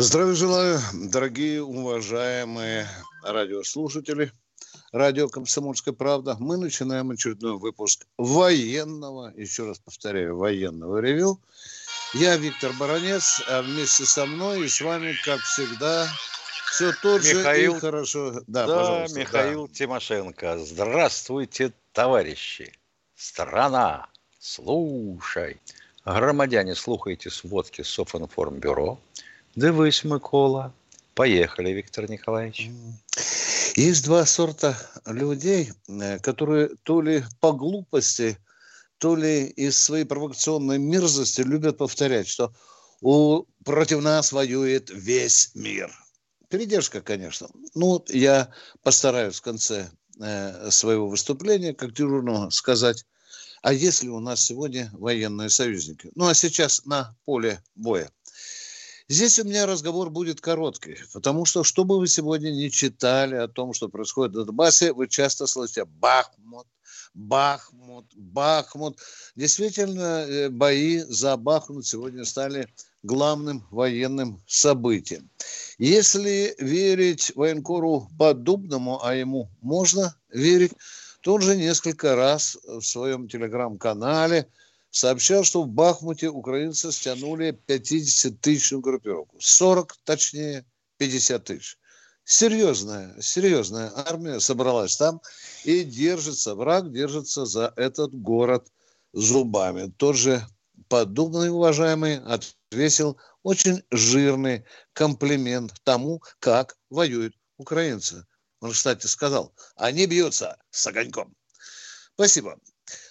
Здравия желаю, дорогие, уважаемые радиослушатели. Радио «Комсомольская правда». Мы начинаем очередной выпуск военного, еще раз повторяю, военного ревю. Я Виктор Баранец, а вместе со мной и с вами, как всегда, все тот Михаил, же и хорошо. Да, да пожалуйста. Михаил да. Тимошенко. Здравствуйте, товарищи. Страна, слушай. Громадяне, слухайте сводки Софинформбюро. Дивись, Микола. Поехали, Виктор Николаевич. Есть два сорта людей, э, которые то ли по глупости, то ли из своей провокационной мерзости любят повторять, что у, против нас воюет весь мир. Передержка, конечно. Ну, я постараюсь в конце э, своего выступления, как дежурного, сказать, а если у нас сегодня военные союзники? Ну, а сейчас на поле боя. Здесь у меня разговор будет короткий, потому что, что бы вы сегодня не читали о том, что происходит на Донбассе, вы часто слышите «Бахмут», Бахмут, Бахмут. Действительно, э, бои за Бахмут сегодня стали главным военным событием. Если верить военкору Подубному, а ему можно верить, то он же несколько раз в своем телеграм-канале – сообщал, что в Бахмуте украинцы стянули 50-тысячную группировку. 40, точнее, 50 тысяч. Серьезная, серьезная армия собралась там и держится, враг держится за этот город зубами. Тот же подобный уважаемый, отвесил очень жирный комплимент тому, как воюют украинцы. Он, кстати, сказал, они бьются с огоньком. Спасибо.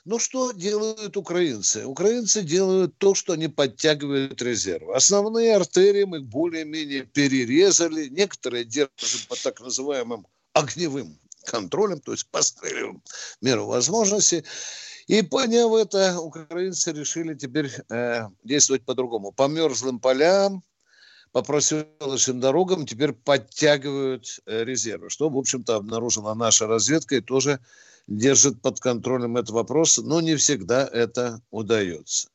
Но что делают украинцы? Украинцы делают то, что они подтягивают резервы. Основные артерии мы более-менее перерезали. Некоторые держим по так называемым огневым контролем, то есть постреливаем меру возможности. И поняв это, украинцы решили теперь э, действовать по-другому. По мерзлым полям, по проселочным дорогам теперь подтягивают э, резервы, что, в общем-то, обнаружила наша разведка и тоже держит под контролем этот вопрос, но не всегда это удается.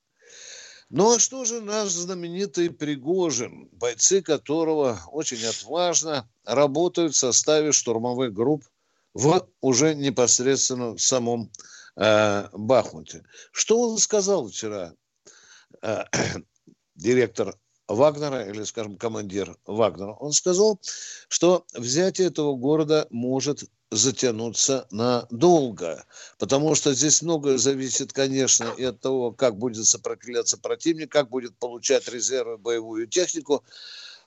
Ну а что же наш знаменитый Пригожин, бойцы которого очень отважно работают в составе штурмовых групп в уже непосредственно в самом э, Бахмуте. Что он сказал вчера, э, директор Вагнера, или, скажем, командир Вагнера, он сказал, что взятие этого города может затянуться надолго, потому что здесь многое зависит, конечно, и от того, как будет сопротивляться противник, как будет получать резервы, боевую технику.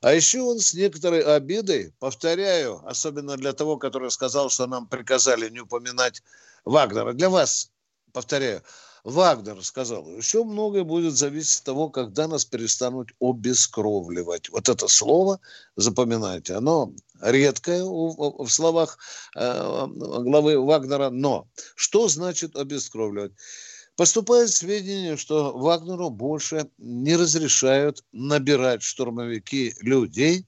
А еще он с некоторой обидой, повторяю, особенно для того, который сказал, что нам приказали не упоминать Вагнера, для вас, повторяю, Вагнер сказал, еще многое будет зависеть от того, когда нас перестанут обескровливать. Вот это слово, запоминайте, оно редкое в словах э, главы Вагнера, но что значит обескровливать? Поступает сведения, что Вагнеру больше не разрешают набирать штурмовики людей,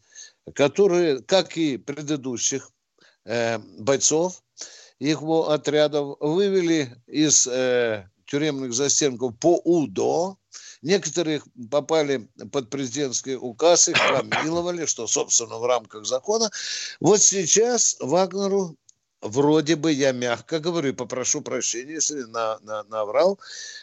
которые, как и предыдущих э, бойцов, его отрядов вывели из э, тюремных застенков по УДО. Некоторых попали под президентский указ, их помиловали, что, собственно, в рамках закона. Вот сейчас Вагнеру вроде бы, я мягко говорю, попрошу прощения, если на, на, наврал,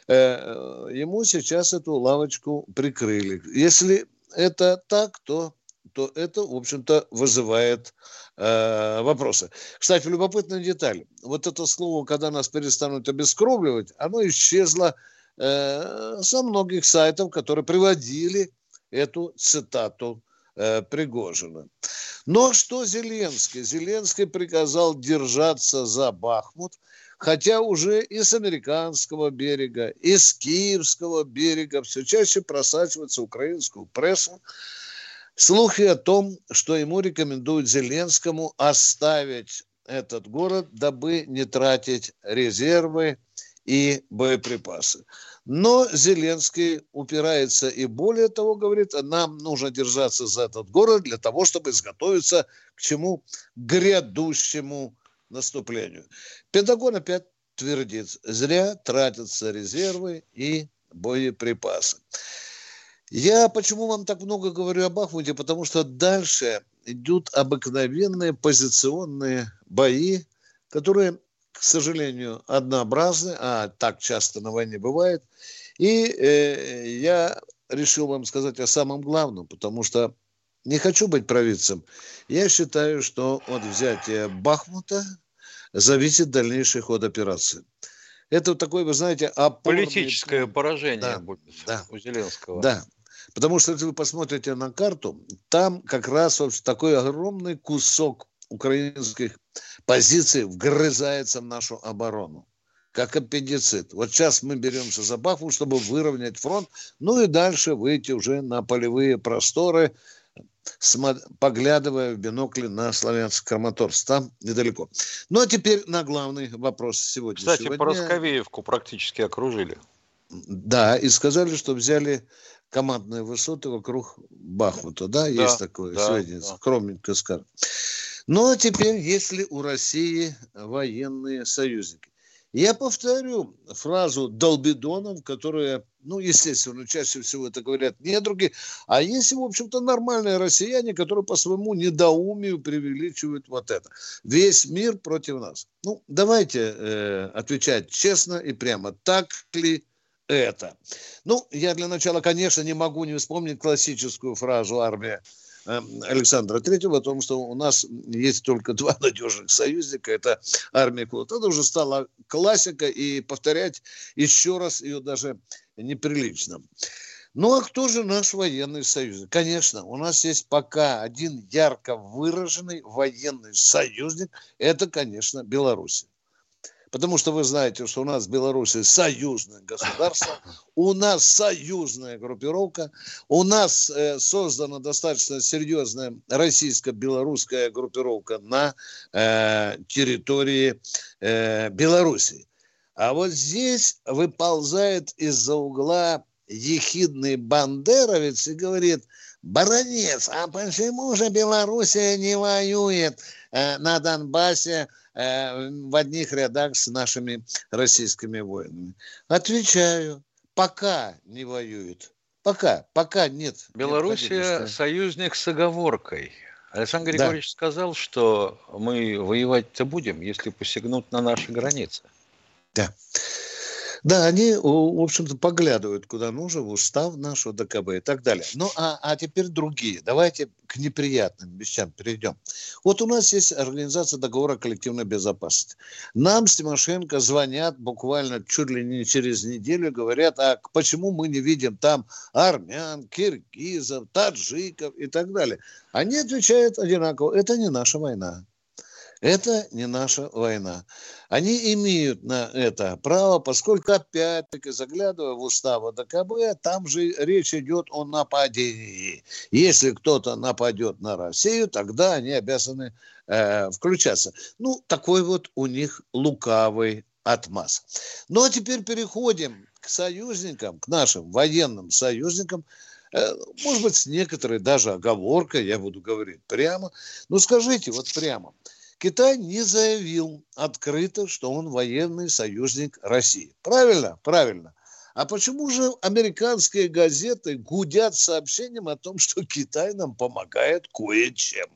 э, ему сейчас эту лавочку прикрыли. Если это так, то, то это, в общем-то, вызывает э, вопросы. Кстати, любопытная деталь. Вот это слово, когда нас перестанут обескровливать, оно исчезло э, со многих сайтов, которые приводили эту цитату э, Пригожина. Но что Зеленский? Зеленский приказал держаться за Бахмут, хотя уже и с американского берега, и с киевского берега все чаще просачивается украинскую прессу, Слухи о том, что ему рекомендуют Зеленскому оставить этот город, дабы не тратить резервы и боеприпасы. Но Зеленский упирается и более того говорит, нам нужно держаться за этот город для того, чтобы изготовиться к чему? К грядущему наступлению. Пентагон опять твердит, зря тратятся резервы и боеприпасы. Я почему вам так много говорю об Бахмуте? Потому что дальше идут обыкновенные позиционные бои, которые к сожалению, однообразны, а так часто на войне бывает. И э, я решил вам сказать о самом главном, потому что не хочу быть провидцем. Я считаю, что от взятия Бахмута зависит дальнейший ход операции. Это такой, вы знаете, опорный... Политическое поражение да, будет да, у Зеленского. Да, потому что если вы посмотрите на карту, там как раз вот такой огромный кусок украинских позиций вгрызается в нашу оборону как аппендицит. Вот сейчас мы беремся за Бахмут, чтобы выровнять фронт, ну и дальше выйти уже на полевые просторы, поглядывая в бинокли на славянский Краматорск. Там недалеко. Ну а теперь на главный вопрос сегодня. Кстати, Поросковеевку практически окружили. Да, и сказали, что взяли командные высоты вокруг Бахмута. Да, да есть такое да, сведение, да. скромненько скажем. Ну а теперь, если у России военные союзники. Я повторю фразу Долбидонов, которая, ну, естественно, чаще всего это говорят недруги, а есть, в общем-то, нормальные россияне, которые по своему недоумию преувеличивают вот это. Весь мир против нас. Ну, давайте э, отвечать честно и прямо. Так ли это? Ну, я для начала, конечно, не могу не вспомнить классическую фразу «Армия Эм, Александра Третьего о том, что у нас есть только два надежных союзника, это армия флот. Это уже стала классика, и повторять еще раз ее даже неприлично. Ну а кто же наш военный союзник? Конечно, у нас есть пока один ярко выраженный военный союзник, это, конечно, Беларусь. Потому что вы знаете, что у нас в Беларуси союзное государство, у нас союзная группировка, у нас э, создана достаточно серьезная российско-белорусская группировка на э, территории э, Беларуси. А вот здесь выползает из-за угла ехидный бандеровец и говорит, баронец, а почему же Белоруссия не воюет э, на Донбассе Э, в одних рядах с нашими российскими воинами? Отвечаю, пока не воюют. Пока, пока нет. Белоруссия союзник с оговоркой. Александр Григорьевич да. сказал, что мы воевать-то будем, если посягнут на наши границы. Да. Да, они, в общем-то, поглядывают куда нужно, в устав нашего ДКБ и так далее. Ну, а, а теперь другие. Давайте к неприятным вещам перейдем. Вот у нас есть организация договора коллективной безопасности. Нам с Тимошенко звонят буквально чуть ли не через неделю, говорят, а почему мы не видим там армян, киргизов, таджиков и так далее. Они отвечают одинаково, это не наша война. Это не наша война. Они имеют на это право, поскольку, опять-таки, заглядывая в устав ДКБ, там же речь идет о нападении. Если кто-то нападет на Россию, тогда они обязаны э, включаться. Ну, такой вот у них лукавый отмаз. Ну, а теперь переходим к союзникам, к нашим военным союзникам, э, может быть, с некоторой даже оговоркой, я буду говорить прямо. Ну, скажите вот прямо, Китай не заявил открыто, что он военный союзник России. Правильно? Правильно. А почему же американские газеты гудят сообщением о том, что Китай нам помогает кое-чем?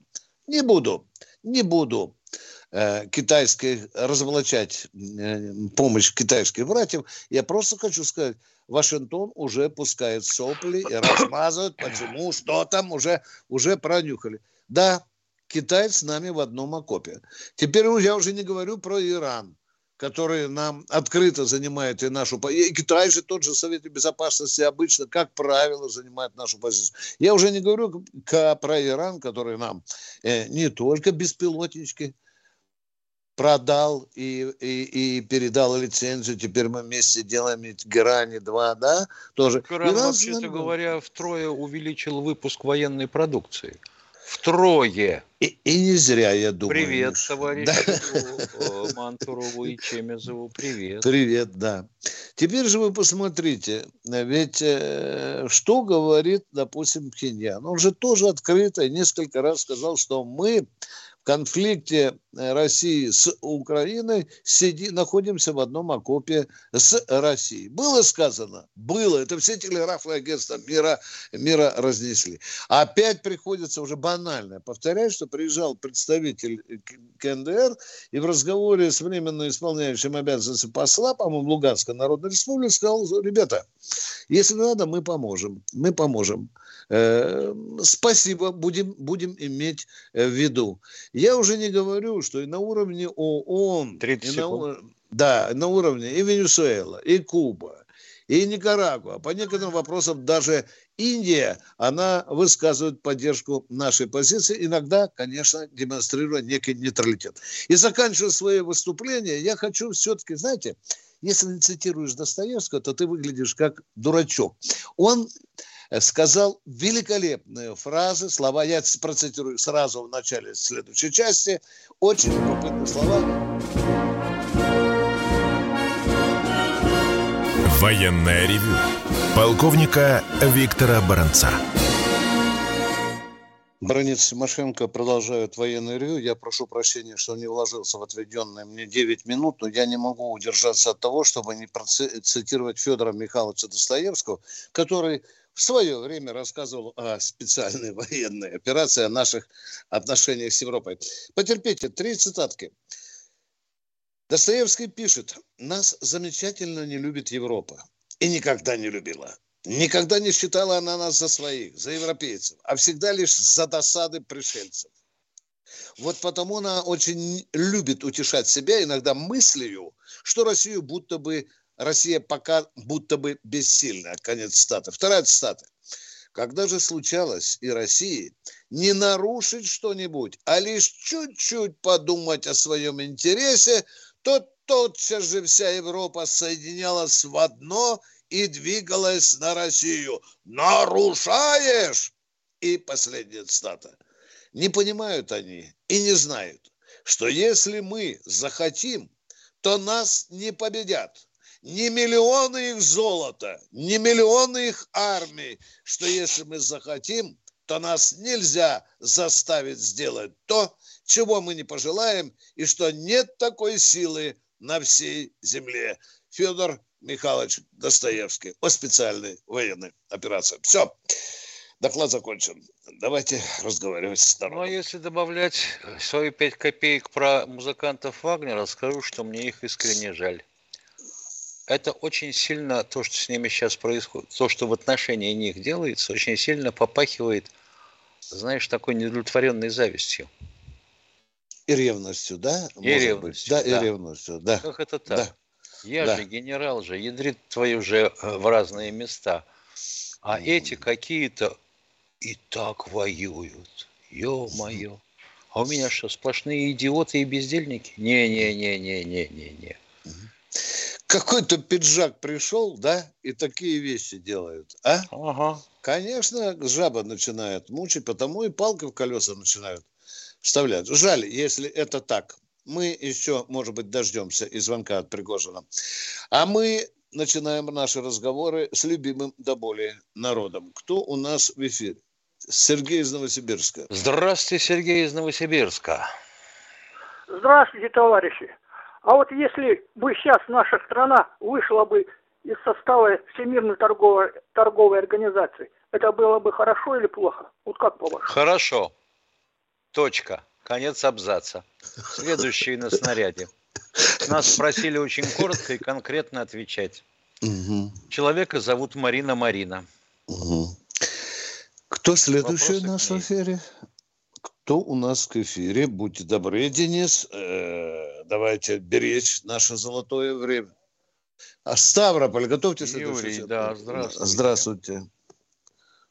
Не буду, не буду э, китайской разоблачать э, помощь китайских братьев. Я просто хочу сказать, Вашингтон уже пускает сопли и размазывает, почему, что там уже, уже пронюхали. Да, Китай с нами в одном окопе. Теперь я уже не говорю про Иран, который нам открыто занимает и нашу... И Китай же тот же Совет Безопасности обычно, как правило, занимает нашу позицию. Я уже не говорю про Иран, который нам э, не только беспилотнички продал и, и, и передал лицензию. Теперь мы вместе делаем грани 2, да, тоже. Иран, вообще-то говоря, втрое увеличил выпуск военной продукции. Втрое. И, и не зря, я думаю. Привет, товарищ да. Мантурову и Чемезову, привет. Привет, да. Теперь же вы посмотрите, ведь э, что говорит, допустим, Пхеньян? Он же тоже открыто несколько раз сказал, что мы конфликте э, России с Украиной сиди, находимся в одном окопе с Россией. Было сказано? Было. Это все телеграфные агентства мира, мира разнесли. Опять приходится уже банально повторять, что приезжал представитель КНДР и в разговоре с временно исполняющим обязанности посла, по-моему, Луганской Народной Республики, сказал, ребята, если надо, мы поможем. Мы поможем. Э, спасибо, будем, будем иметь э, в виду. Я уже не говорю, что и на уровне ООН, 30 и на, да, на уровне и Венесуэла, и Куба, и Никарагуа, по некоторым вопросам даже Индия, она высказывает поддержку нашей позиции, иногда, конечно, демонстрируя некий нейтралитет. И заканчивая свое выступление, я хочу все-таки, знаете, если не цитируешь Достоевского, то ты выглядишь как дурачок. Он сказал великолепные фразы, слова, я процитирую сразу в начале следующей части, очень любопытные слова. Военная ревю. Полковника Виктора Баранца. Бронец Тимошенко продолжают военный ревю. Я прошу прощения, что не вложился в отведенные мне 9 минут, но я не могу удержаться от того, чтобы не процитировать Федора Михайловича Достоевского, который в свое время рассказывал о специальной военной операции, о наших отношениях с Европой. Потерпите, три цитатки. Достоевский пишет, нас замечательно не любит Европа и никогда не любила. Никогда не считала она нас за своих, за европейцев, а всегда лишь за досады пришельцев. Вот потому она очень любит утешать себя иногда мыслью, что Россию будто бы Россия пока будто бы бессильна. Конец цитаты. Вторая цитата. Когда же случалось и России не нарушить что-нибудь, а лишь чуть-чуть подумать о своем интересе, то тотчас же вся Европа соединялась в одно и двигалась на Россию. Нарушаешь! И последняя цитата. Не понимают они и не знают, что если мы захотим, то нас не победят не миллионы их золота, не миллионы их армий, что если мы захотим, то нас нельзя заставить сделать то, чего мы не пожелаем, и что нет такой силы на всей земле. Федор Михайлович Достоевский о специальной военной операции. Все. Доклад закончен. Давайте разговаривать с народом. Ну, а если добавлять свои пять копеек про музыкантов Вагнера, скажу, что мне их искренне жаль это очень сильно, то, что с ними сейчас происходит, то, что в отношении них делается, очень сильно попахивает, знаешь, такой недовлетворенной завистью. И ревностью, да? И Может ревностью, быть. Да, да, и ревностью, да. Как это так? Да. Я да. же генерал же, ядрит твою же э, в разные места. А mm. эти какие-то и так воюют. Ё-моё. А у меня что, сплошные идиоты и бездельники? Не-не-не-не-не-не-не какой-то пиджак пришел, да, и такие вещи делают, а? Ага. Конечно, жаба начинает мучить, потому и палки в колеса начинают вставлять. Жаль, если это так. Мы еще, может быть, дождемся и звонка от Пригожина. А мы начинаем наши разговоры с любимым до боли народом. Кто у нас в эфире? Сергей из Новосибирска. Здравствуйте, Сергей из Новосибирска. Здравствуйте, товарищи. А вот если бы сейчас наша страна вышла бы из состава Всемирной торговой, торговой организации, это было бы хорошо или плохо? Вот как по-вашему? Хорошо. Точка. Конец абзаца. Следующий на снаряде. Нас спросили очень коротко и конкретно отвечать. Угу. Человека зовут Марина Марина. Угу. Кто следующий Вопросы у нас в эфире? Кто у нас к эфире? Будьте добры, Денис. Э, давайте беречь наше золотое время. А Ставрополь, готовьтесь. Юрий, да, здравствуйте. Здравствуйте.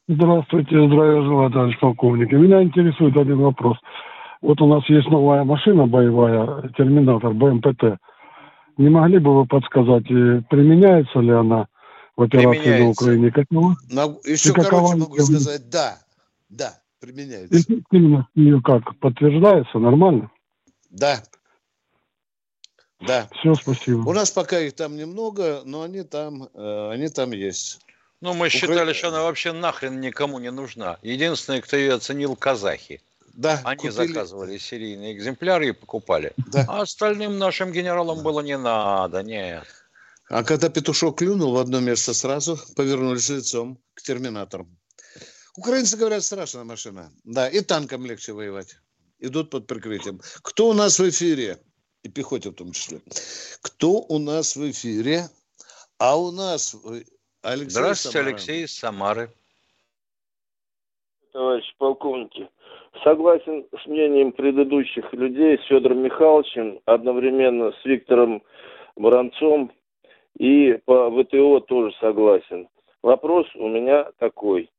Здравствуйте, здравия желаю, товарищ полковник. Меня интересует один вопрос. Вот у нас есть новая машина боевая, терминатор БМПТ. Не могли бы вы подсказать, применяется ли она в операции на Украине? Какова? На, еще короче могу сказать, да, да, применяется. Эффективность ее как, подтверждается нормально? Да. Да. Все, спасибо. У нас пока их там немного, но они там, э, они там есть. Ну, мы Укра... считали, что она вообще нахрен никому не нужна. Единственное, кто ее оценил, казахи. Да, Они купили... заказывали серийные экземпляры и покупали. Да. А остальным нашим генералам было не надо, нет. А когда петушок клюнул в одно место, сразу повернулись лицом к терминаторам. Украинцы говорят, страшная машина. Да, и танкам легче воевать. Идут под прикрытием. Кто у нас в эфире? И пехоте в том числе. Кто у нас в эфире? А у нас Алексей Здравствуйте, Самара. Алексей из Самары. Товарищ полковники, согласен с мнением предыдущих людей, с Федором Михайловичем, одновременно с Виктором Воронцом и по ВТО тоже согласен. Вопрос у меня такой.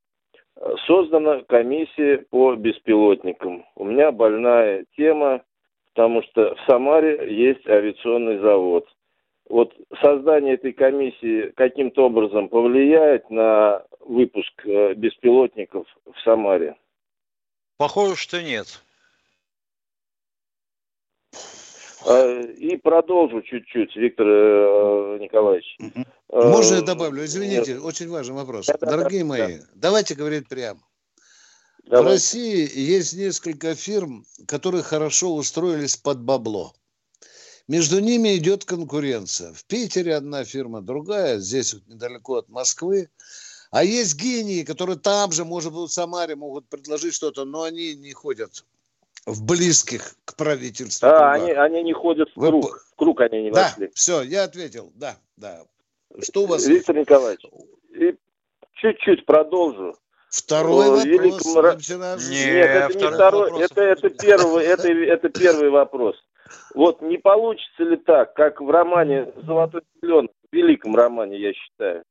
Создана комиссия по беспилотникам. У меня больная тема, потому что в Самаре есть авиационный завод. Вот создание этой комиссии каким-то образом повлияет на выпуск э, беспилотников в Самаре? Похоже, что нет. А, и продолжу чуть-чуть, Виктор э, Николаевич. Можно я добавлю? Извините, Нет. очень важный вопрос. Да, Дорогие да, мои, да. давайте говорить прямо. Давай. В России есть несколько фирм, которые хорошо устроились под бабло. Между ними идет конкуренция. В Питере одна фирма, другая, здесь вот недалеко от Москвы. А есть гении, которые там же, может быть, в Самаре могут предложить что-то, но они не ходят в близких к правительству. Да, они, они не ходят в круг. Вы... В круг они не да, вошли. все, я ответил, да, да. Что у вас? Виктор Николаевич, и чуть-чуть продолжу. Второй вопрос. Великом... Вчера... Нет, Нет, это не второй, вопрос. это, это, первый, это, это первый вопрос. Вот не получится ли так, как в романе «Золотой миллион», в великом романе, я считаю,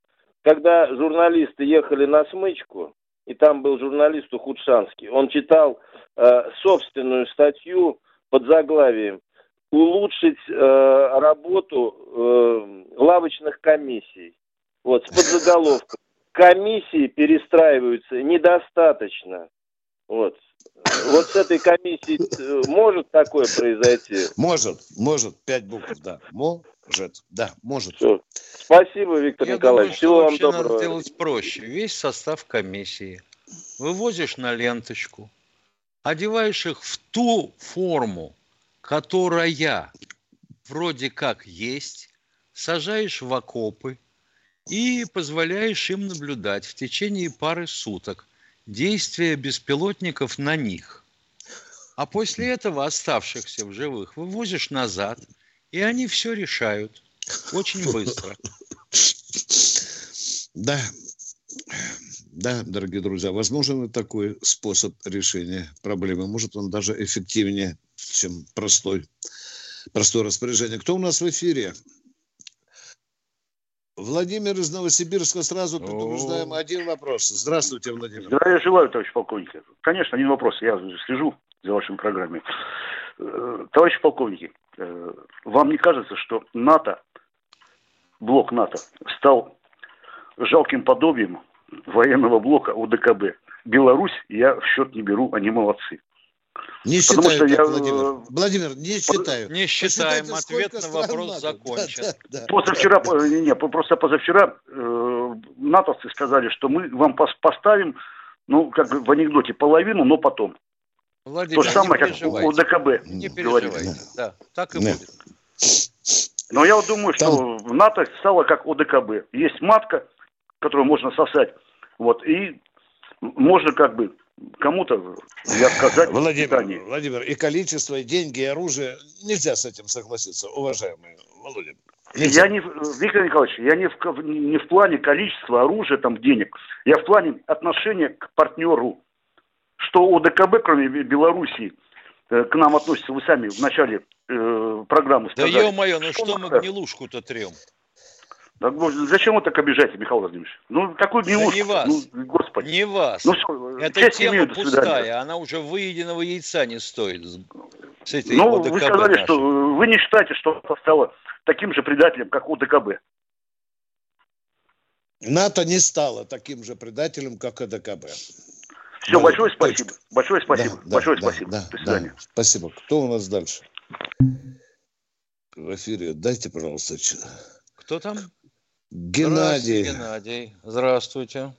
когда журналисты ехали на смычку, и там был журналист Ухудшанский, он читал э, собственную статью под заглавием «Улучшить э, работу э, лавочных комиссий». Вот, с подзаголовком. Комиссии перестраиваются недостаточно. Вот. Вот с этой комиссией э, может такое произойти? Может, может. Пять букв, да. Может, да, может. Все. Спасибо, Виктор Я Николаевич. Думаю, Всего вам доброго. Надо делать проще. Весь состав комиссии вывозишь на ленточку, одеваешь их в ту форму, которая вроде как есть, сажаешь в окопы и позволяешь им наблюдать в течение пары суток действия беспилотников на них. А после этого оставшихся в живых вывозишь назад, и они все решают очень быстро. Да, да, дорогие друзья, возможен и такой способ решения проблемы. Может, он даже эффективнее, чем простой, простое распоряжение. Кто у нас в эфире? Владимир из Новосибирска сразу предупреждаем один вопрос. Здравствуйте, Владимир. Здравия желаю, товарищ полковник. Конечно, один вопрос. Я слежу за вашей программой. Э, товарищи полковники, э, вам не кажется, что НАТО, блок НАТО, стал жалким подобием военного блока УДКБ? Беларусь я в счет не беру, они молодцы. Не Потому считаю, что я... Владимир. Владимир, не считаю. Не считаем. Ответ на вопрос надо. закончен. Да, да, да. Позавчера, не, не, просто позавчера э, натовцы сказали, что мы вам поставим, ну, как бы в анекдоте, половину, но потом. Владимир, То же самое, как у ДКБ не переживайте. Да, так и Нет. будет. Но я вот думаю, Там... что в НАТО стало как ОДКБ. Есть матка, которую можно сосать, вот, и можно как бы кому-то отказать Владимир, Владимир, и количество, и деньги, и оружие, нельзя с этим согласиться, уважаемый Володя. Нельзя. Я не, Виктор Николаевич, я не в, не в плане количества оружия, там, денег, я в плане отношения к партнеру. Что ОДКБ, кроме Белоруссии, э, к нам относится, вы сами в начале э, программы сказали. Да ё-моё, ну что, что мы гнилушку-то трем? Зачем вы так обижаете, Михаил Владимирович? Ну, такой милуш. Да не вас. Ну, господи. Не вас. Ну, все, Эта тема имею, пустая, она уже выеденного яйца не стоит. С этой ну, ОДКБ вы сказали, нашей. что вы не считаете, что это стало таким же предателем, как ОДКБ. НАТО не стало таким же предателем, как ОДКБ. Все, большое спасибо. Точка. Большое спасибо. Да, большое да, спасибо. Да, До свидания. Да. Спасибо. Кто у нас дальше? В эфире. Дайте, пожалуйста. Кто там? Геннадий. Здравствуйте, Геннадий. Здравствуйте.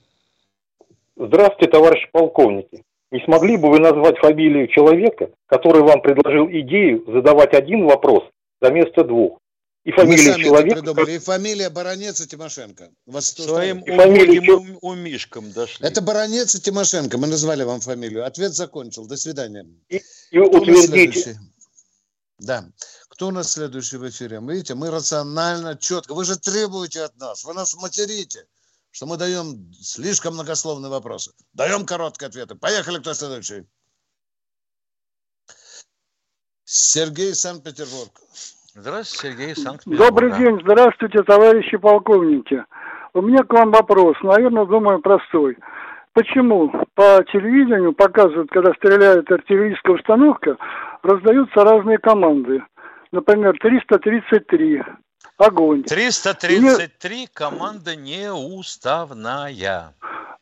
Здравствуйте, товарищи полковники. Не смогли бы вы назвать фамилию человека, который вам предложил идею задавать один вопрос за место двух? И фамилия Мы человека... Придумали. И фамилия Баранец и Тимошенко. Вас Своим убогим умишком дошли. Это Баранец и Тимошенко. Мы назвали вам фамилию. Ответ закончил. До свидания. И, и утвердите. Да. Кто у нас следующий в эфире? Видите, мы рационально, четко. Вы же требуете от нас, вы нас материте, что мы даем слишком многословные вопросы. Даем короткие ответы. Поехали, кто следующий? Сергей Санкт-Петербург. Здравствуйте, Сергей Санкт-Петербург. Добрый день, здравствуйте, товарищи полковники. У меня к вам вопрос, наверное, думаю, простой. Почему по телевидению показывают, когда стреляет артиллерийская установка, раздаются разные команды? например, 333. Огонь. 333 Мне... команда неуставная.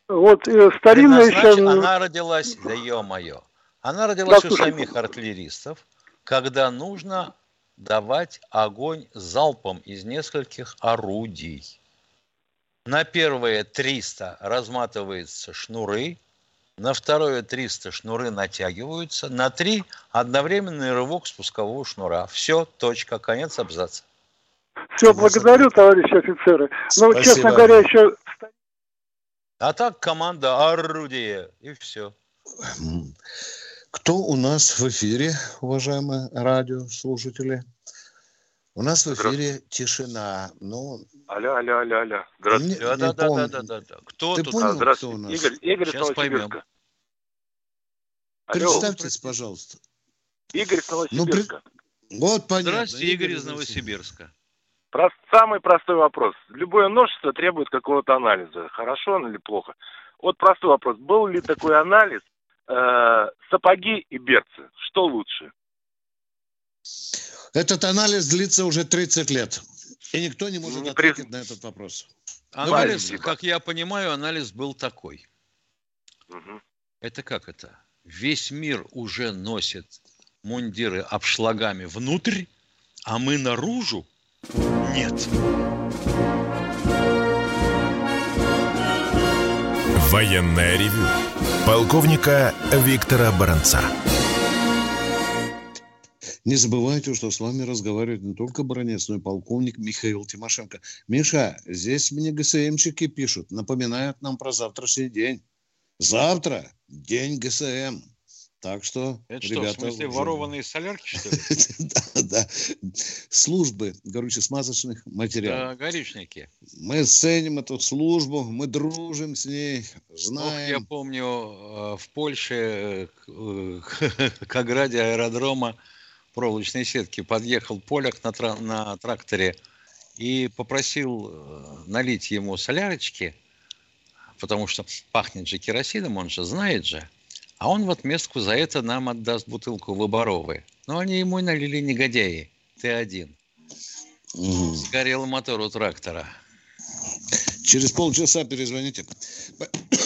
Вот э, старинная еще... Она родилась, да ё-моё, она родилась да, у самих артиллеристов, когда нужно давать огонь залпом из нескольких орудий. На первые 300 разматываются шнуры, на второе 300 шнуры натягиваются, на три одновременный рывок спускового шнура. Все, точка, конец абзаца. Все, благодарю, товарищи офицеры. Но, ну, честно говоря, еще... А так команда орудие, и все. Кто у нас в эфире, уважаемые радиослушатели? У нас в эфире тишина. Ну, алло, алло, алло, алло. Здравствуйте. Не, да, да, да, да, да, да. Кто Ты тут? Понял, а, здравствуйте. Кто у нас? Игорь, Игорь Сейчас поймем. Представьтесь, пожалуйста. Игорь из Новосибирска. Ну, при... Вот понятно. Здравствуйте, Игорь из Новосибирска. Прост, самый простой вопрос. Любое множество требует какого-то анализа. Хорошо он или плохо? Вот простой вопрос. Был ли такой анализ э, сапоги и берцы? Что лучше? Этот анализ длится уже 30 лет. И никто не может не ответить при... на этот вопрос. Анализ, ну, как я понимаю, анализ был такой. Угу. Это как это? Весь мир уже носит мундиры обшлагами внутрь, а мы наружу? Нет. Военная ревю. Полковника Виктора Баранца. Не забывайте, что с вами разговаривает не только бронец, но и полковник Михаил Тимошенко. Миша, здесь мне ГСМчики пишут, напоминают нам про завтрашний день. Завтра день ГСМ. Так что, Это ребята... Что, в смысле, уже... ворованные солярки, что ли? да, да. Службы горюче-смазочных материалов. Да, горючники. Мы ценим эту службу, мы дружим с ней, знаем. Я помню, э, в Польше э, к ограде аэродрома проволочной сетки подъехал поляк на, тра- на тракторе и попросил э, налить ему солярочки, потому что пахнет же керосином, он же знает же. А он в отместку за это нам отдаст бутылку выборовой. Но они ему налили негодяи. Ты один. Угу. Сгорел мотор у трактора. Через полчаса перезвоните.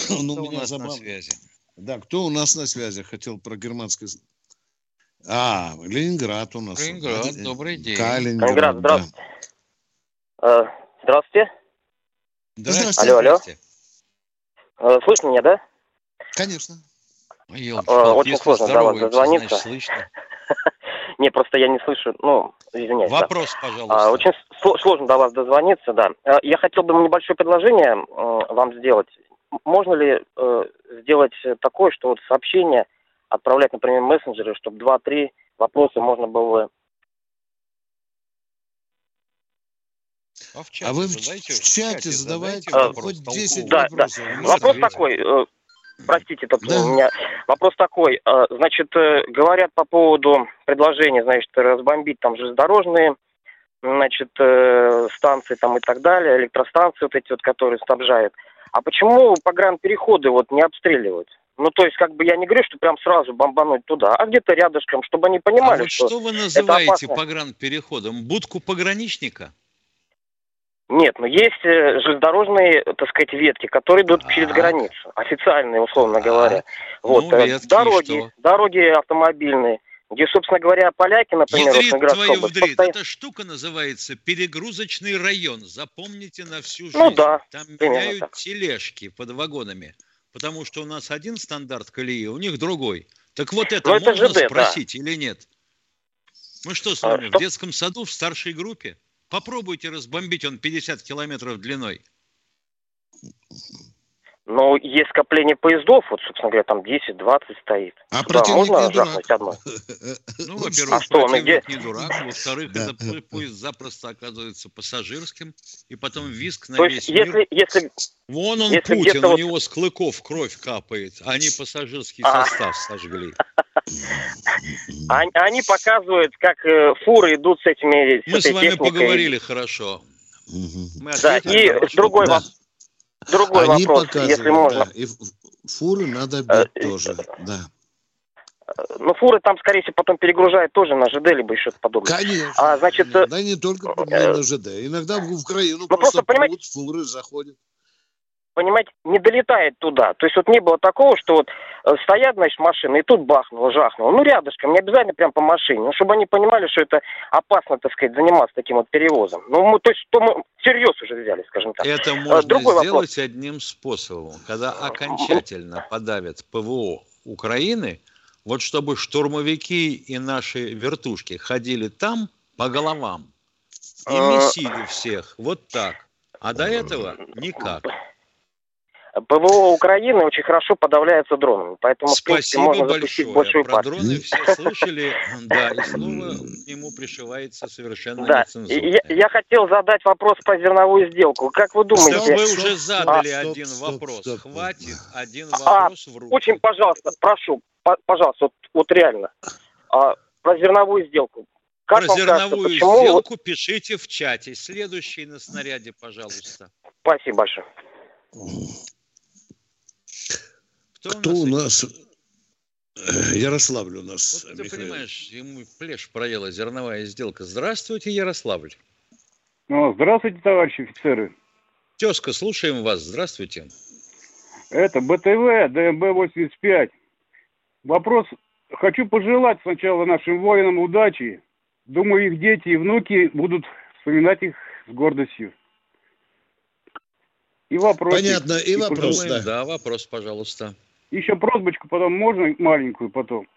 Он у меня забавно. на связи? Да, кто у нас на связи? Хотел про германское а, Ленинград у нас. Ленинград, добрый день. Калининград, Ленинград, здравствуйте. Да. Э, здравствуйте. Здравствуйте. Алло, алло. Э, слышно меня, да? Конечно. Елки, э, Очень сложно до вас дозвониться. слышно. Не, просто я не слышу, ну, извиняюсь. Вопрос, да. пожалуйста. А, очень сложно до вас дозвониться, да. Я хотел бы небольшое предложение вам сделать. Можно ли сделать такое, что вот сообщение отправлять, например, мессенджеры, чтобы два-три вопроса можно было А, в чате а вы в чате, чате задавайте а, хоть 10 да, вопросов. Да. Вопрос такой, э, простите, тут да. у меня вопрос такой. Э, значит, э, говорят по поводу предложения, значит, разбомбить там железнодорожные значит, э, станции там и так далее, электростанции вот эти вот, которые снабжают. А почему погранпереходы вот не обстреливают? Ну, то есть, как бы я не говорю, что прям сразу бомбануть туда, а где-то рядышком, чтобы они понимали, а вот что... что вы называете погранпереходом? Будку пограничника? Нет, но есть э, железнодорожные, так сказать, ветки, которые идут так. через границу, официальные, условно говоря. Вот, ну, э, ветки, дороги, дороги автомобильные, где, собственно говоря, поляки, например, ядрит вот, твою область, вдрит. Постоянно... Эта штука называется перегрузочный район. Запомните на всю ну жизнь. Ну да. Там меняют так. тележки под вагонами. Потому что у нас один стандарт колеи, у них другой. Так вот это но можно это ЖД, спросить да. или нет? Мы что с вами, а, в детском саду, в старшей группе? Попробуйте разбомбить, он 50 километров длиной. Но есть скопление поездов, вот, собственно говоря, там 10-20 стоит. А Туда можно не жахнуть одно? Ну, во-первых, а что, он где... не дурак, во-вторых, да. этот поезд запросто оказывается пассажирским, и потом виск на То весь есть, мир. Если, Вон он, если Путин, у вот... него с клыков кровь капает, они пассажирский а. состав сожгли. Они показывают, как э, фуры идут с этими Мы с вами поговорили хорошо. Да, и другой вопрос Другой Они вопрос, если можно. Да, и фуры надо э, бить тоже, да. Ну, фуры там, скорее всего, потом перегружают тоже на ЖД, либо еще подобное. Конечно. А, значит, да не только э, на ЖД. Иногда в Украину ну, просто, просто понимаете, фуры заходят понимаете, не долетает туда. То есть вот не было такого, что вот э, стоят, значит, машины, и тут бахнуло, жахнуло. Ну, рядышком, не обязательно прям по машине. Ну, чтобы они понимали, что это опасно, так сказать, заниматься таким вот перевозом. Ну, мы, то есть, то мы всерьез уже взяли, скажем так. Это э, можно Другой сделать вопрос. одним способом. Когда окончательно подавят ПВО Украины, вот чтобы штурмовики и наши вертушки ходили там по головам и э, месили всех. Вот так. А до этого никак. ПВО Украины очень хорошо подавляется дронами, поэтому Спасибо в принципе, можно большое. запустить большую Про партию. дроны все слышали, да, и слово к нему пришивается совершенно да. Я, я хотел задать вопрос про зерновую сделку. Как вы думаете? Да вы уже задали а, один стоп, вопрос. Стоп, стоп. Хватит один а, вопрос а, в руки. Очень, пожалуйста, прошу, пожалуйста, вот, вот реально. А, про зерновую сделку. Как Про зерновую кажется, сделку пишите в чате. Следующий на снаряде, пожалуйста. Спасибо большое. Кто, Кто у нас? У нас? Э, Ярославль у нас. Вот ты Михаил. понимаешь, ему плешь проела зерновая сделка. Здравствуйте, Ярославль. Ну, здравствуйте, товарищи офицеры. Тезка, слушаем вас. Здравствуйте. Это БТВ, ДМБ-85. Вопрос. Хочу пожелать сначала нашим воинам удачи. Думаю, их дети и внуки будут вспоминать их с гордостью. И вопрос. Понятно, и, и вопрос, да. Да, вопрос, пожалуйста. Еще просьбочку потом можно маленькую потом.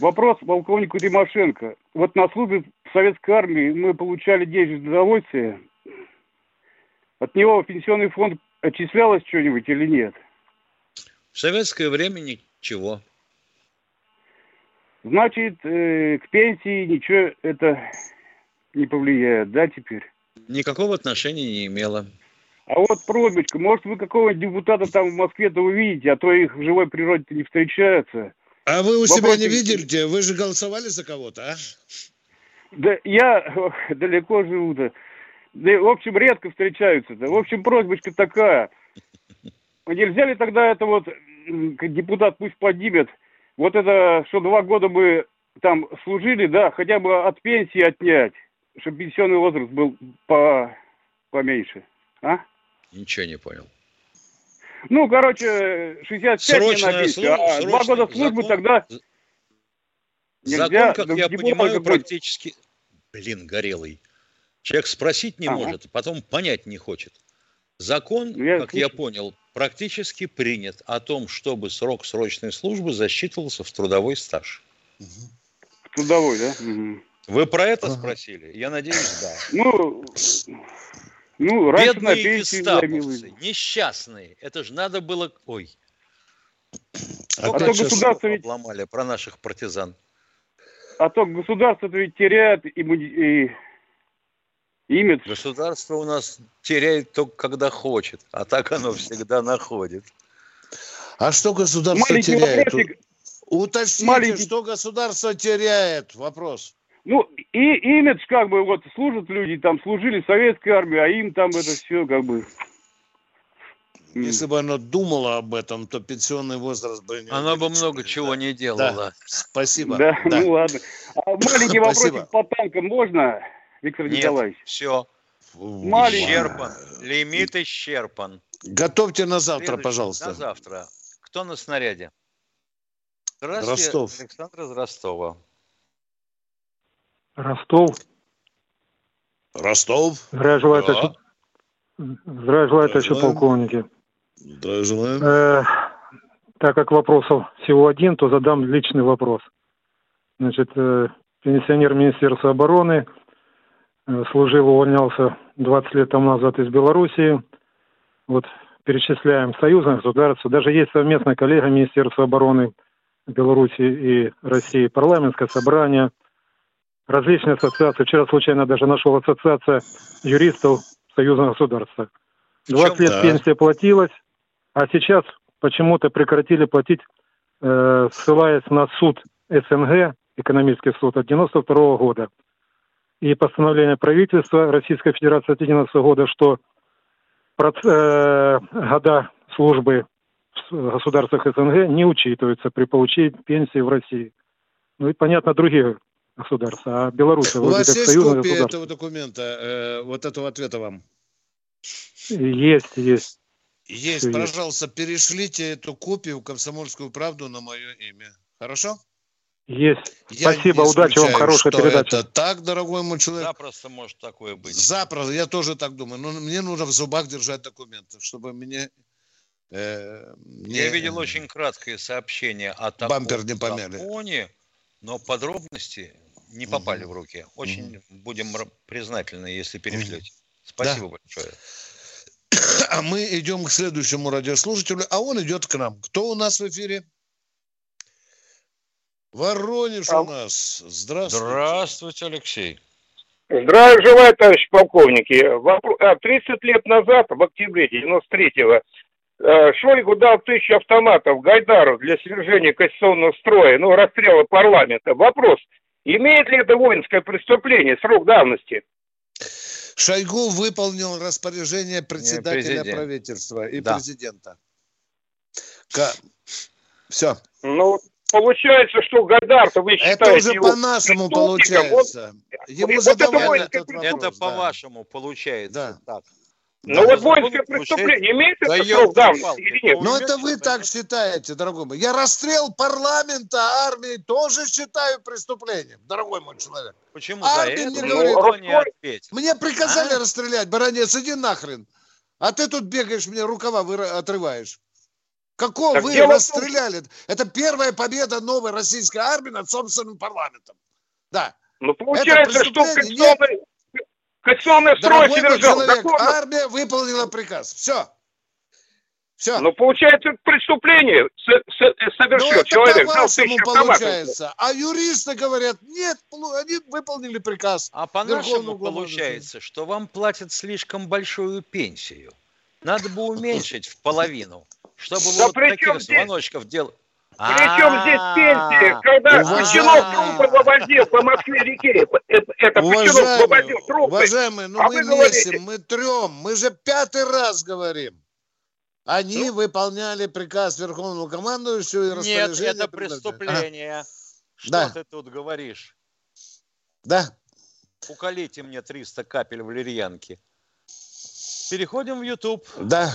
Вопрос полковнику Тимошенко. Вот на службе в советской армии мы получали денежное удовольствие. От него в пенсионный фонд отчислялось что-нибудь или нет? В советское время ничего. Значит, э, к пенсии ничего это не повлияет, да, теперь? Никакого отношения не имело. А вот просьбочка, может вы какого-нибудь депутата там в Москве-то увидите, а то их в живой природе не встречаются. А вы у Вопросик... себя не видели? Вы же голосовали за кого-то, а? Да я далеко живу-то. Да, в общем, редко встречаются-то. В общем, просьбочка такая. Нельзя ли тогда это вот, депутат пусть поднимет, вот это, что два года бы там служили, да, хотя бы от пенсии отнять, чтобы пенсионный возраст был по поменьше, а? Ничего не понял. Ну, короче, 65 срочная не написано, служба, а два года службы закон, тогда нельзя... Закон, как я понимаю, практически... Блин, горелый. Человек спросить не ага. может, а потом понять не хочет. Закон, ну, я как слышу. я понял, практически принят о том, чтобы срок срочной службы засчитывался в трудовой стаж. В трудовой, да? Угу. Вы про это ага. спросили? Я надеюсь, да. Ну, ну, раньше Бедные на пенсии несчастные. Это же надо было... Ой. А то государство ведь... Обломали про наших партизан. А то государство ведь теряет и, и имидж. Государство у нас теряет только когда хочет, а так оно всегда находит. А что государство Маленький теряет? Вопросик. Уточните, Маленький... что государство теряет? Вопрос. Ну, и имидж, как бы, вот, служат люди, там, служили в советской армии, а им там это все, как бы... Если бы оно думало об этом, то пенсионный возраст бы... Не оно бы много чего не делало. Да. Спасибо. Да, да, ну ладно. А маленький вопросик по танкам можно, Виктор Нет, Николаевич? все. Маленький. Исчерпан. Лимит исчерпан. Готовьте на завтра, Следующий, пожалуйста. На завтра. Кто на снаряде? Здравствуйте, Ростов. Александр из Ростова. Ростов. Ростов. Здравия желаю, Да. товарищи. Здравия желаю, товарищи полковники. Здравия желаем. Э, так как вопросов всего один, то задам личный вопрос. Значит, э, пенсионер Министерства обороны, э, служил, увольнялся 20 лет тому назад из Белоруссии. Вот перечисляем союзных государств. Даже есть совместная коллега Министерства обороны Белоруссии и России, парламентское собрание, различные ассоциации. Вчера случайно даже нашел ассоциация юристов союзных государств. 20 лет Да. пенсия платилась, а сейчас почему-то прекратили платить, э, ссылаясь на суд СНГ, экономический суд от 92 года. И постановление правительства Российской Федерации от 2011 года, что проц- э, года службы в государствах СНГ не учитываются при получении пенсии в России. Ну и, понятно, другие государства. А Беларусь У вас есть копия этого документа, э, вот этого ответа вам? Есть, есть. Есть, Всё пожалуйста, перешлите эту копию «Комсомольскую правду» на мое имя. Хорошо? Есть. Я Спасибо, удачи вам, хорошая что передача. Это так, дорогой мой человек. Запросто может такое быть. Запросто, я тоже так думаю. Но мне нужно в зубах держать документы, чтобы мне... э, не- Я видел очень краткое сообщение о таком Бампер не помяли. законе, но подробности не попали в руки. Очень будем р- признательны, если перешлете. Спасибо большое. А мы идем к следующему радиослушателю, а он идет к нам. Кто у нас в эфире? Воронеж у нас. Здравствуйте. Здравствуйте, Алексей. Здравия желаю, товарищ полковники. Вопро- а, 30 лет назад, в октябре 93-го, э, Шойгу дал тысячу автоматов Гайдару для свержения конституционного строя, ну, расстрела парламента. Вопрос, имеет ли это воинское преступление, срок давности? Шойгу выполнил распоряжение председателя президент. правительства и Да. президента. Все. Ну, получается, что Гайдар-то вы считаете Это уже его по-нашему получается. вот- Ему вот задавали это этот вопрос, Это да. по-вашему получается так. Ну вот воинское преступление имеет Да это срок давности или нет? Но это вы так считаете, дорогой мой. Я расстрел парламента, армии тоже считаю преступлением, дорогой мой человек. Почему Армия за не это говорит. никто не ответит? Мне приказали А? расстрелять, баронец, иди нахрен. А ты тут бегаешь, мне рукава выра- отрываешь. Какого Так вы в расстреляли? Это первая победа новой российской армии над собственным парламентом. Да. Ну, получается, что преступление конституционный, конституционный строй законно. армия выполнила приказ. Все. Все. Ну, получается, преступление со- со- Ну, совершил это человек, автоматов. получается. А юристы говорят, нет, они выполнили приказ. А по-нашему получается, что вам платят слишком большую пенсию. Надо бы уменьшить в половину, чтобы Да вот таких звоночков делать. Причем здесь пенсия, когда Печенов трупы вывозил по Москве-реке, это, это вывозил Уважаемые, трупы. уважаемые, ну А мы месим, мы трем, мы же пятый раз говорим. Они Ну? выполняли приказ Верховного командующего и Нет, распоряжение. это предоставили. преступление. Что Да. ты тут говоришь? Да. Уколите мне 300 капель валерьянки. Переходим в YouTube. Да.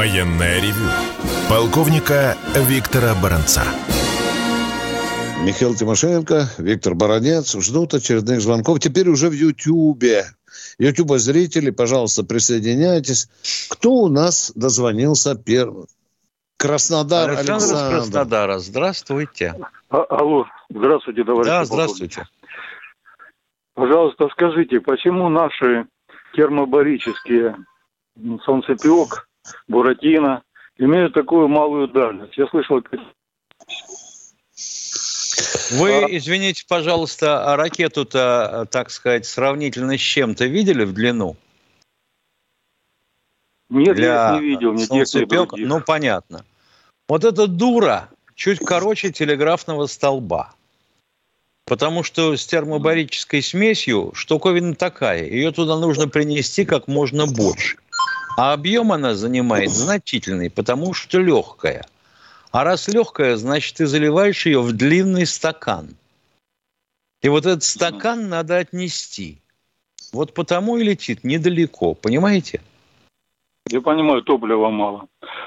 Военное ревю полковника Виктора Баранца. Михаил Тимошенко, Виктор Баранец ждут очередных звонков. Теперь уже в Ютьюбе. Ютуба зрители, пожалуйста, присоединяйтесь. Кто у нас дозвонился первым? Краснодар, Александр, Александр. из Краснодара. Здравствуйте. А, алло, здравствуйте, товарищ. Да, здравствуйте. Пожалуйста, скажите, почему наши термобарические солнцепек, буратино имеют такую малую дальность? Я слышал... Вы, извините, пожалуйста, а ракету-то, так сказать, сравнительно с чем-то видели в длину? Нет, Для я не видел. Солнцепек, ну, понятно. Вот эта дура чуть короче телеграфного столба. Потому что с термобарической смесью штуковина такая. Ее туда нужно принести как можно больше. А объем она занимает значительный, потому что легкая. А раз легкая, значит, ты заливаешь ее в длинный стакан. И вот этот стакан надо отнести. Вот потому и летит недалеко, понимаете? Я понимаю, топлива мало.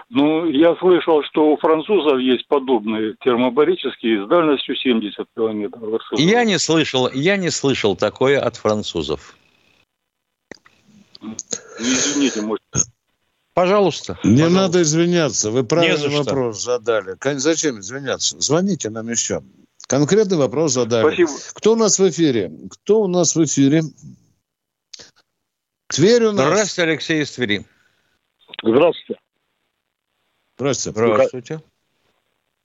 Ну, я слышал, что у французов есть подобные термобарические с дальностью 70 километров. Я не слышал, я не слышал такое от французов. Извините, может. Пожалуйста. Не пожалуйста. надо извиняться. Вы правильный вопрос что. задали. Зачем извиняться? Звоните нам еще. Конкретный вопрос задали. Спасибо. Кто у нас в эфире? Кто у нас в эфире? Тверь у нас. Здравствуйте, Алексей из Твери. Здравствуйте. Здравствуйте. Здравствуйте.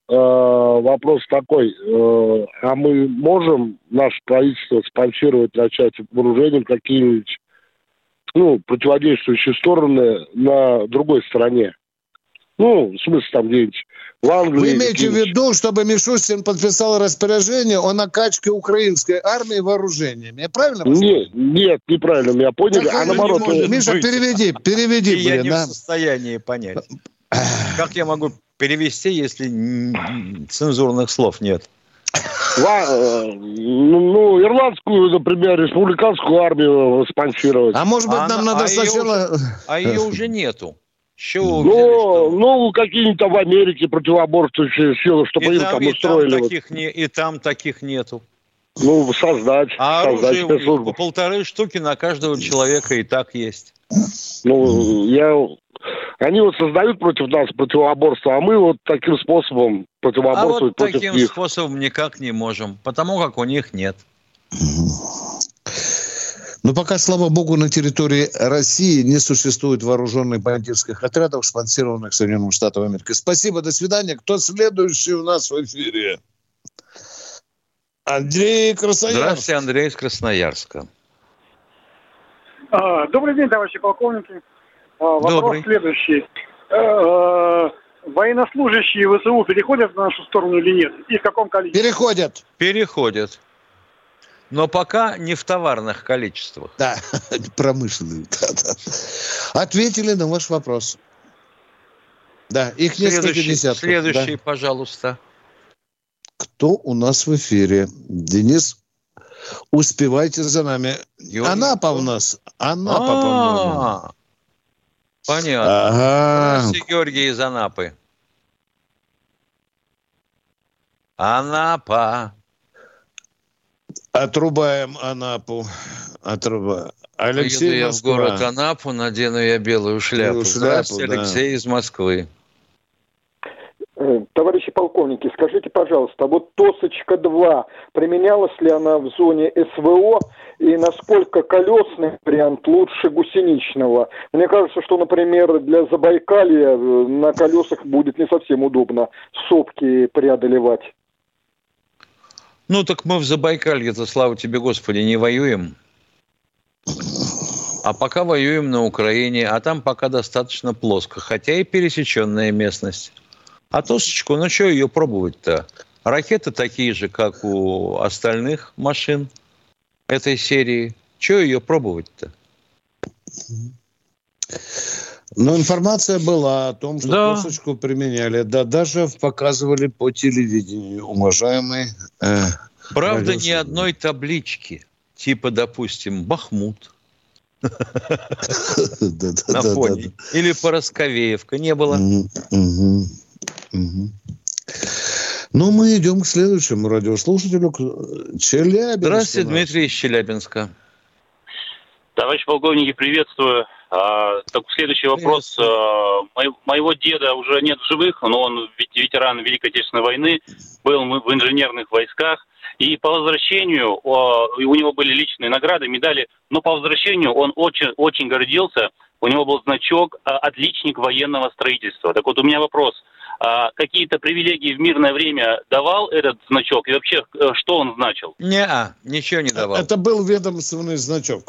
Э, вопрос такой. Э, а мы можем наше правительство спонсировать начать вооружением какие-нибудь ну, противодействующие стороны на другой стороне? Ну, в смысле, там где-нибудь в Англии. Вы имеете в виду, чтобы Мишустин подписал распоряжение о накачке украинской армии вооружениями. Я правильно вас Нет, нет, неправильно меня поняли. Так а наоборот... Миша, быть. переведи, переведи. И я не да? в состоянии понять. Как я могу перевести, если цензурных слов нет? Э, ну, ну, ирландскую, например, республиканскую армию спонсировать. А может быть, нам а, надо а сначала... Ее уже, а ее уже нету. Чего ну, что... ну, какие-нибудь там в Америке противоборствующие силы, чтобы и им там, там устроили. Там таких не, и там таких нету. Ну, создать. А создать оружие по полторы штуки на каждого человека и так есть. Ну, я... Они вот создают против нас противоборство, а мы вот таким способом противоборствовать а вот против таким них. способом никак не можем, потому как у них нет. Но пока, слава богу, на территории России не существует вооруженных бандитских отрядов, спонсированных Соединенными Штатами Америки. Спасибо, до свидания. Кто следующий у нас в эфире? Андрей Красноярск. Здравствуйте, Андрей из Красноярска. А, добрый день, товарищи полковники. А, вопрос Добрый. следующий. А, военнослужащие ВСУ переходят в нашу сторону или нет? И в каком количестве? Переходят. Переходят но пока не в товарных количествах. Да, промышленных. Да, да. Ответили на ваш вопрос. Да, их несколько следующий, десятков. Следующий, да. пожалуйста. Кто у нас в эфире? Денис, успевайте за нами. Георгий. Анапа у нас. Анапа, по-моему. Понятно. Ага. Здравствуйте, Георгий из Анапы. Анапа. Отрубаем Анапу. Отрубаем. Алексей Еду я в город Анапу, надену я белую шляпу. Белую шляпу Здравствуйте, да. Алексей из Москвы. Э, товарищи полковники, скажите, пожалуйста, вот ТОСочка-2, применялась ли она в зоне СВО и насколько колесный вариант лучше гусеничного? Мне кажется, что, например, для Забайкалья э, на колесах будет не совсем удобно сопки преодолевать. Ну, так мы в Забайкалье-то, слава тебе, Господи, не воюем. А пока воюем на Украине, а там пока достаточно плоско, хотя и пересеченная местность. А тосочку, ну что ее пробовать-то? Ракеты такие же, как у остальных машин этой серии. Что ее пробовать-то? Но информация была о том, что да. косточку применяли. Да, даже показывали по телевидению, уважаемый. Э, Правда, ни одной таблички. Типа, допустим, Бахмут. На фоне. Или Поросковеевка. Не было. Ну, мы идем к следующему радиослушателю. Челябинск. Здравствуйте, Дмитрий из Челябинска. Товарищ полковники, приветствую. А, так следующий вопрос. А, моего деда уже нет в живых, но он ветеран Великой Отечественной войны, был в инженерных войсках. И по возвращению у него были личные награды, медали, но по возвращению он очень, очень гордился. У него был значок «Отличник военного строительства». Так вот у меня вопрос. А какие-то привилегии в мирное время давал этот значок? И вообще, э, что он значил? Не, ничего не давал. Это был ведомственный значок.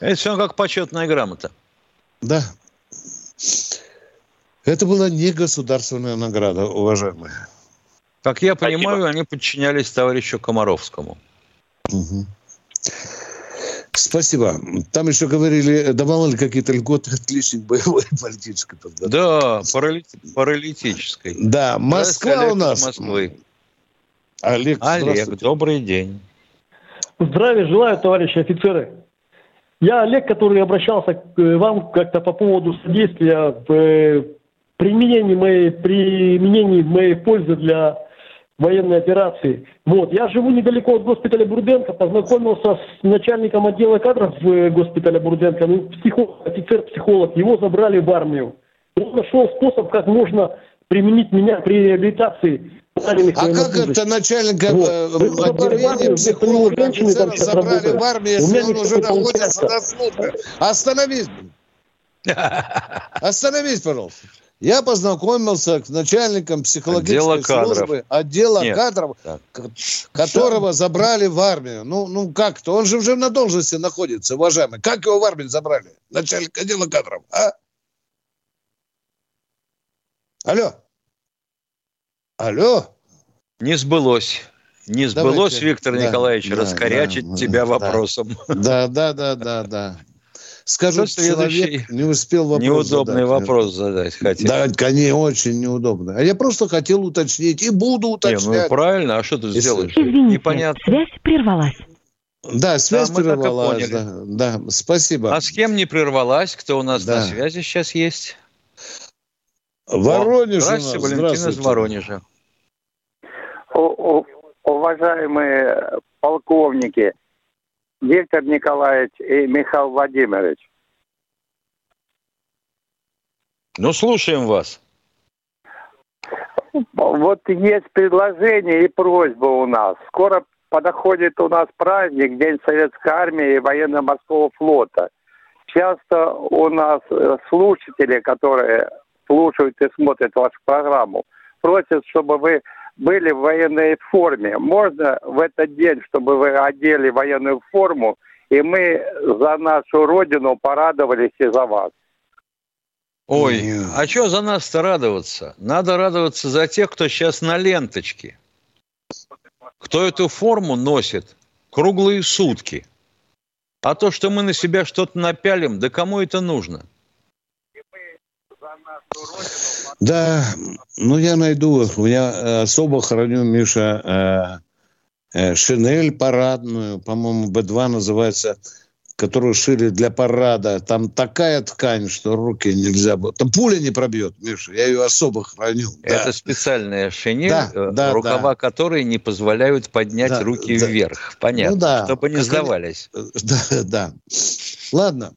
Это все как почетная грамота. Да. Это была не государственная награда, уважаемые. Как я понимаю, Спасибо. они подчинялись товарищу Комаровскому. Угу. Спасибо. Там еще говорили, давал ли какие-то льготы отличник боевой и политической подготовки. Да, парали... паралитической. Да, Москва у нас. Москвы. Олег, Олег, добрый день. Здравия желаю, товарищи офицеры. Я Олег, который обращался к вам как-то по поводу содействия в э, применении моей, применении моей пользы для военной операции. Вот. Я живу недалеко от госпиталя Бурденко, познакомился с начальником отдела кадров в э, госпитале Бурденко, ну, психолог, офицер-психолог, его забрали в армию. Он нашел способ, как можно применить меня при реабилитации а как это начальника вот. Э, отделения психолога офицера забрали в армию, если он уже находится на службе? Остановись. Остановись, пожалуйста. Я познакомился с начальником психологической отдела службы кадров. отдела Нет. кадров, так. которого забрали в армию. Ну, ну как-то, он же уже на должности находится, уважаемый. Как его в армию забрали? Начальник отдела кадров, а? Алло. Алло. Не сбылось. Не сбылось, Давайте. Виктор да, Николаевич, да, раскорячить да, тебя да, вопросом. Да, да, да, да, да. Скажу, человек не успел вопрос Неудобный задать. вопрос задать хотел. Да, конечно, очень неудобно. А я просто хотел уточнить и буду уточнять. Не, ну правильно, а что ты Если... сделаешь? Извините, Непонятно. связь прервалась. Да, связь да, прервалась. Да, да, спасибо. А с кем не прервалась? Кто у нас да. на связи сейчас есть? Воронеж Здравствуйте, Валентин из Воронежа. Уважаемые полковники, Виктор Николаевич и Михаил Владимирович. Ну, слушаем вас. Вот есть предложение и просьба у нас. Скоро подходит у нас праздник, День Советской Армии и Военно-Морского флота. Часто у нас э, слушатели, которые слушают и смотрят вашу программу, просят, чтобы вы были в военной форме. Можно в этот день, чтобы вы одели военную форму, и мы за нашу родину порадовались и за вас. Ой, а что за нас-то радоваться? Надо радоваться за тех, кто сейчас на ленточке. Кто эту форму носит круглые сутки. А то, что мы на себя что-то напялим, да кому это нужно? Да, ну я найду. У меня э, особо храню, Миша, э, э, шинель парадную, по-моему, Б2 называется, которую шили для парада. Там такая ткань, что руки нельзя было. Там пуля не пробьет, Миша. Я ее особо храню. Это да. специальная шинель, да, э, да, рукава да. которой не позволяют поднять да, руки да. вверх. Понятно. Ну, да. Чтобы не сдавались. Да, да. Ладно,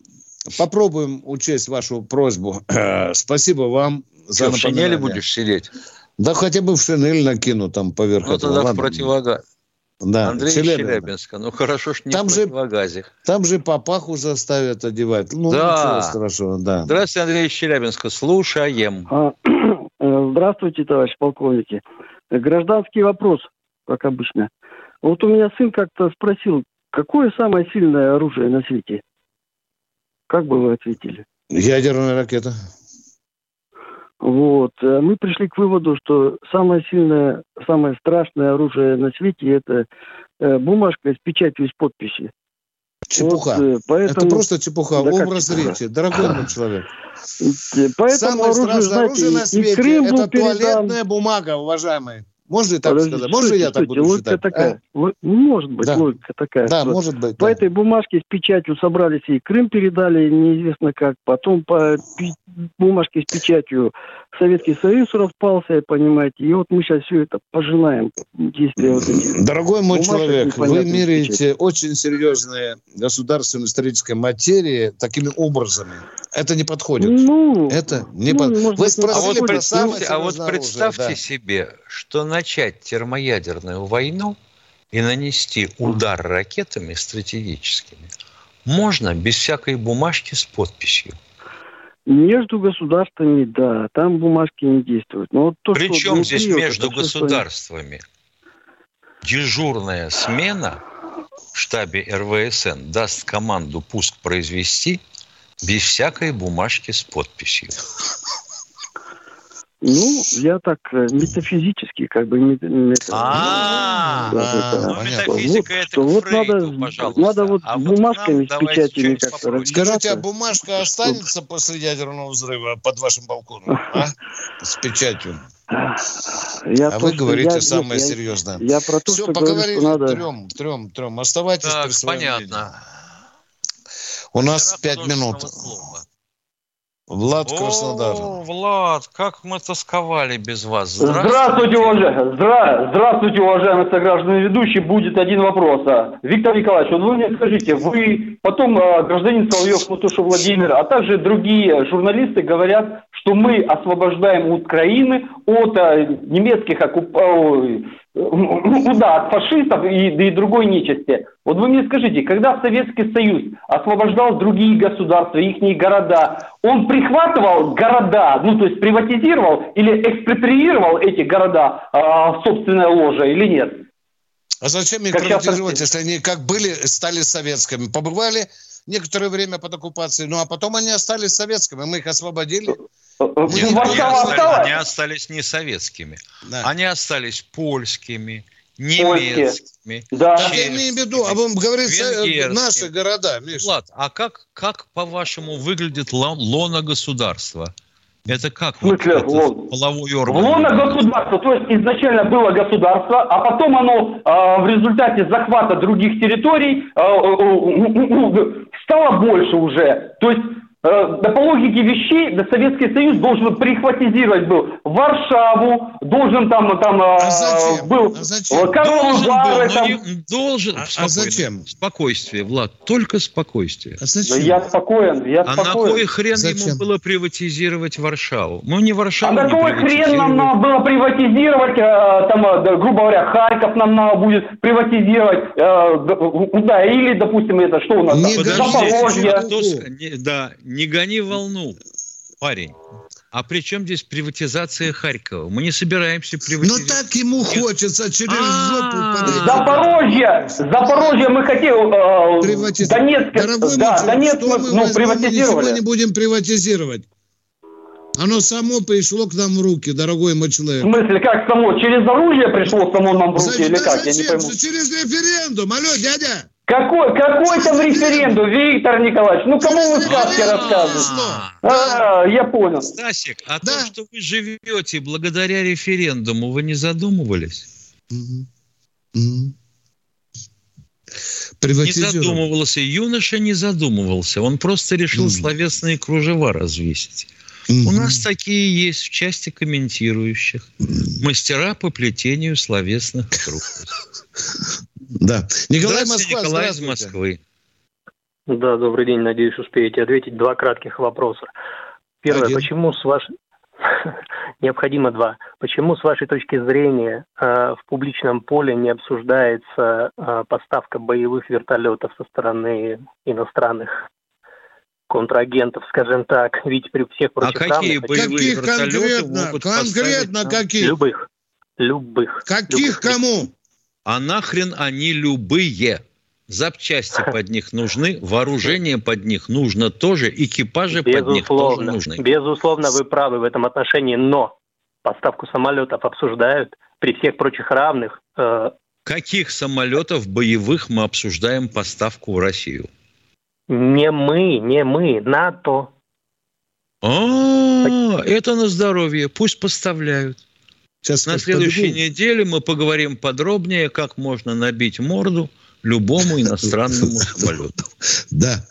попробуем учесть вашу просьбу. Спасибо вам за Что, в шинели будешь сидеть? Да хотя бы в шинель накину там поверх ну, этого. тогда в противогаз. Да, Андрей Челябинска. Челябинска. Ну хорошо, что не там в противогазе. Же, там же папаху заставят одевать. Ну, да. ничего страшного, да. Здравствуйте, Андрей Челябинска. Слушаем. А, э, здравствуйте, товарищ полковники. Гражданский вопрос, как обычно. Вот у меня сын как-то спросил, какое самое сильное оружие на свете? Как бы вы ответили? Ядерная ракета. Вот. Э, мы пришли к выводу, что самое сильное, самое страшное оружие на свете – это э, бумажка с печатью с подписи. Чепуха. Вот, э, поэтому... Это просто чепуха. Да Ум разрите, дорогой мой человек. Поэтому Самое оружие, страшное оружие на свете – это туалетная бумага, уважаемый. Можно и так Подожди, сказать? Можно я так буду логика считать? такая. А? Может быть, да. логика такая. Да, может быть. По да. этой бумажке с печатью собрались и Крым передали, неизвестно как. Потом по бумажке с печатью Советский Союз распался, понимаете. И вот мы сейчас все это пожинаем. Действия вот эти. Дорогой мой человек, вы меряете очень серьезные государственные исторические материи такими образами. Это не подходит. Ну, это не ну, под... Вы спросили а вот представьте, а вот представьте да. себе, что начать термоядерную войну и нанести удар ракетами стратегическими можно без всякой бумажки с подписью. Между государствами, да, там бумажки не действуют. Но вот то, Причем здесь между это государствами? Дежурная смена в штабе РВСН даст команду пуск произвести без всякой бумажки с подписью. Ну, я так э, метафизически, как бы... А, ну, метафизика это Вот надо, надо вот а бумажками с печатями как-то Скажите, а бумажка останется после ядерного взрыва под вашим балконом, а? С печатью? Я а то, вы говорите я, самое я, серьезное. Я про то, Все, что поговорили. Говорю, что надо... Трем, трем, трем. Оставайтесь так, при своем понятно. У нас пять минут. Слова. Влад Краснодар. О, Влад, как мы тосковали без вас. Здравствуйте, Здравствуйте, уважаемые, здра... Здравствуйте, уважаемые сограждане ведущие. Будет один вопрос. А, Виктор Николаевич, вот вы мне скажите, вы потом а, гражданин Соловьев, Мутуша Владимир, а также другие журналисты говорят, что мы освобождаем Украины от а, немецких оккупантов ну да, от фашистов и, и другой нечисти. Вот вы мне скажите, когда Советский Союз освобождал другие государства, их города, он прихватывал города, ну то есть приватизировал или экспроприировал эти города э, в собственное ложе или нет? А зачем их как приватизировать, если они как были, стали советскими? Побывали некоторое время под оккупацией, ну а потом они остались советскими, мы их освободили. Нет, они, остались, они остались не советскими. Да. Они остались польскими, немецкими. Да. Так я имею в виду, а вам говорится наши города, Миша. Влад, а как, как по-вашему, выглядит лона государства? Это как? В смысле, вот, лон? половой орган? Лона государства, то есть изначально было государство, а потом оно э, в результате захвата других территорий э, э, стало больше уже. То есть Э, да по логике вещей, да Советский Союз должен прихватизировать был Варшаву, должен там, там а э, зачем? был а зачем? Должен, Вары, был, там... не, должен. А, а зачем? Спокойствие, Влад, только спокойствие. А зачем? Да я спокоен, я а спокоен. А на кой хрен зачем? ему было приватизировать Варшаву? Ну не Варшаву. А на кой хрен нам надо было приватизировать, э, там, грубо говоря, Харьков нам надо будет приватизировать, да, или, допустим, это что у нас? Не Запорожье. Да, не гони волну, парень. А при чем здесь приватизация Харькова? Мы не собираемся приватизировать. Но так ему хочется через жопу подойти. Запорожье! Запорожье мы хотим... Э, Донецк, Дорогой да, Донецк мы, ну, приватизировали. Ничего не будем приватизировать. Оно само пришло к нам в руки, дорогой мой человек. В смысле, как само? Через оружие пришло само нам в руки Зачем, или как? Зачем? Я не пойму. Через референдум. Алло, дядя! Какой, какой там референдум, Виктор Николаевич? Ну, кому вы сказки рассказываете? А, я понял. Стасик, а да. то, что вы живете благодаря референдуму, вы не задумывались? Не задумывался. Юноша не задумывался. Он просто решил словесные кружева развесить. У нас такие есть в части комментирующих. Мастера по плетению словесных круг. Да. Николай Москва, Николай из Москвы. Да, добрый день. Надеюсь, успеете ответить. Два кратких вопроса. Первое. Один. Почему с вашей... Необходимо два. Почему, с вашей точки зрения, э, в публичном поле не обсуждается э, поставка боевых вертолетов со стороны иностранных контрагентов, скажем так, ведь при всех прочих А какие равных, боевые каких вертолеты конкретно, могут конкретно каких? Любых. Любых. Каких любых. кому? А нахрен они любые? Запчасти под них нужны, вооружение под них нужно тоже, экипажи Безусловно. под них тоже нужны. Безусловно, вы правы в этом отношении, но поставку самолетов обсуждают при всех прочих равных. Э... Каких самолетов боевых мы обсуждаем поставку в Россию? Не мы, не мы, НАТО. А, это на здоровье, пусть поставляют. Сейчас На следующей подбегу. неделе мы поговорим подробнее, как можно набить морду любому иностранному самолету. Да.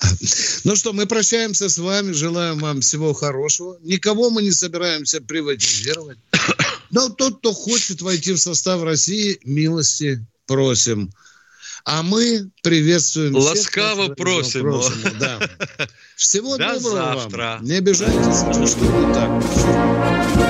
Ну что, мы прощаемся с вами, желаем вам всего хорошего. Никого мы не собираемся приватизировать. Но тот, кто хочет войти в состав России, милости просим. А мы приветствуем Ласкаво всех, просим. просим да. Всего До доброго завтра. вам. Не обижайтесь, что не так.